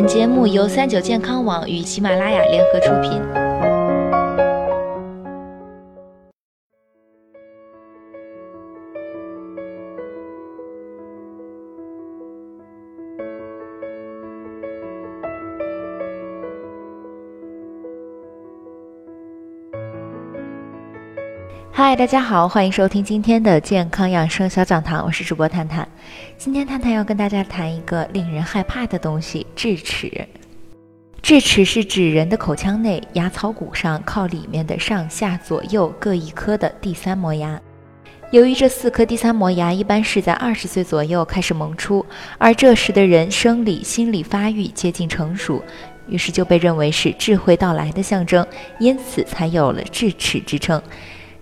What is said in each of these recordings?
本节目由三九健康网与喜马拉雅联合出品。嗨，大家好，欢迎收听今天的健康养生小讲堂，我是主播探探。今天探探要跟大家谈一个令人害怕的东西——智齿。智齿是指人的口腔内牙槽骨上靠里面的上下左右各一颗的第三磨牙。由于这四颗第三磨牙一般是在二十岁左右开始萌出，而这时的人生理、心理发育接近成熟，于是就被认为是智慧到来的象征，因此才有了智齿之称。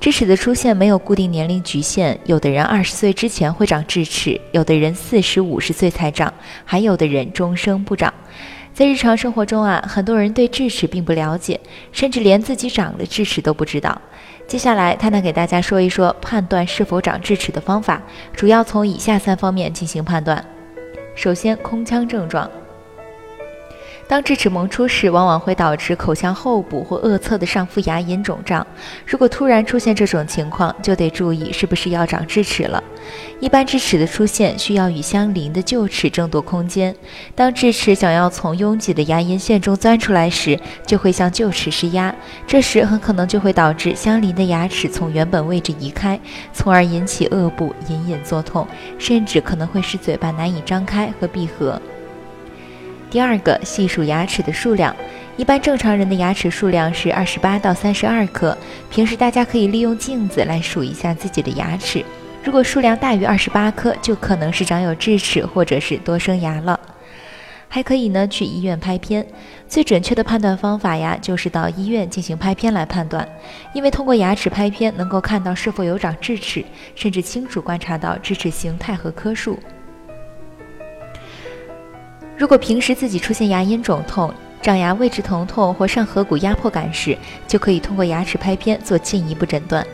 智齿的出现没有固定年龄局限，有的人二十岁之前会长智齿，有的人四十五十岁才长，还有的人终生不长。在日常生活中啊，很多人对智齿并不了解，甚至连自己长了智齿都不知道。接下来，探探给大家说一说判断是否长智齿的方法，主要从以下三方面进行判断。首先，空腔症状。当智齿萌出时，往往会导致口腔后部或颚侧的上副牙龈肿胀。如果突然出现这种情况，就得注意是不是要长智齿了。一般智齿的出现需要与相邻的臼齿争夺空间。当智齿想要从拥挤的牙龈线中钻出来时，就会向臼齿施压，这时很可能就会导致相邻的牙齿从原本位置移开，从而引起颚部隐隐作痛，甚至可能会使嘴巴难以张开和闭合。第二个，细数牙齿的数量。一般正常人的牙齿数量是二十八到三十二颗。平时大家可以利用镜子来数一下自己的牙齿。如果数量大于二十八颗，就可能是长有智齿或者是多生牙了。还可以呢去医院拍片。最准确的判断方法呀，就是到医院进行拍片来判断。因为通过牙齿拍片，能够看到是否有长智齿，甚至清楚观察到智齿形态和颗数。如果平时自己出现牙龈肿痛、长牙位置疼痛或上颌骨压迫感时，就可以通过牙齿拍片做进一步诊断。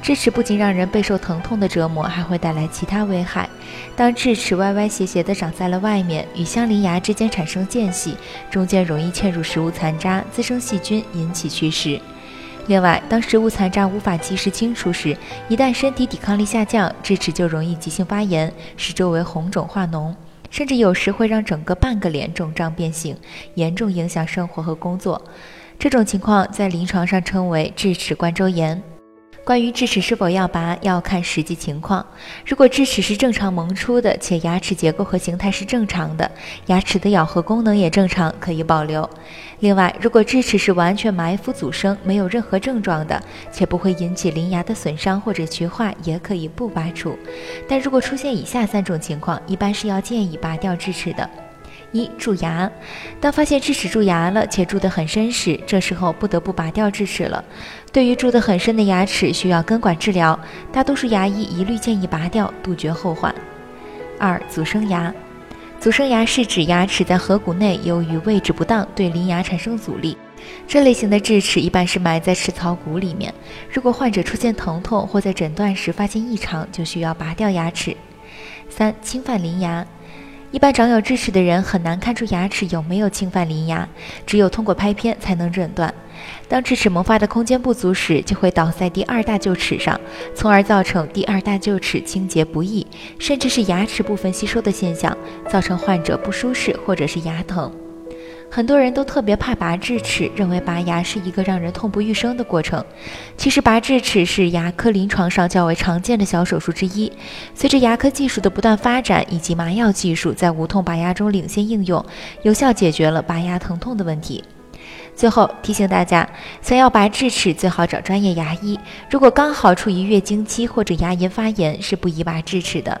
智齿不仅让人备受疼痛的折磨，还会带来其他危害。当智齿歪歪斜斜地长在了外面，与相邻牙之间产生间隙，中间容易嵌入食物残渣，滋生细菌，引起龋齿。另外，当食物残渣无法及时清除时，一旦身体抵抗力下降，智齿就容易急性发炎，使周围红肿化脓。甚至有时会让整个半个脸肿胀变形，严重影响生活和工作。这种情况在临床上称为智齿冠周炎。关于智齿是否要拔，要看实际情况。如果智齿是正常萌出的，且牙齿结构和形态是正常的，牙齿的咬合功能也正常，可以保留。另外，如果智齿是完全埋伏阻生，没有任何症状的，且不会引起邻牙的损伤或者龋化，也可以不拔除。但如果出现以下三种情况，一般是要建议拔掉智齿的。一蛀牙，当发现智齿蛀牙了，且蛀得很深时，这时候不得不拔掉智齿了。对于蛀得很深的牙齿，需要根管治疗，大多数牙医一律建议拔掉，杜绝后患。二阻生牙，阻生牙是指牙齿在颌骨内由于位置不当，对邻牙产生阻力。这类型的智齿一般是埋在齿槽骨里面。如果患者出现疼痛或在诊断时发现异常，就需要拔掉牙齿。三侵犯邻牙。一般长有智齿的人很难看出牙齿有没有侵犯邻牙，只有通过拍片才能诊断。当智齿萌发的空间不足时，就会倒在第二大臼齿上，从而造成第二大臼齿清洁不易，甚至是牙齿部分吸收的现象，造成患者不舒适或者是牙疼。很多人都特别怕拔智齿，认为拔牙是一个让人痛不欲生的过程。其实，拔智齿是牙科临床上较为常见的小手术之一。随着牙科技术的不断发展，以及麻药技术在无痛拔牙中领先应用，有效解决了拔牙疼痛的问题。最后提醒大家，想要拔智齿，最好找专业牙医。如果刚好处于月经期或者牙龈发炎，是不宜拔智齿的。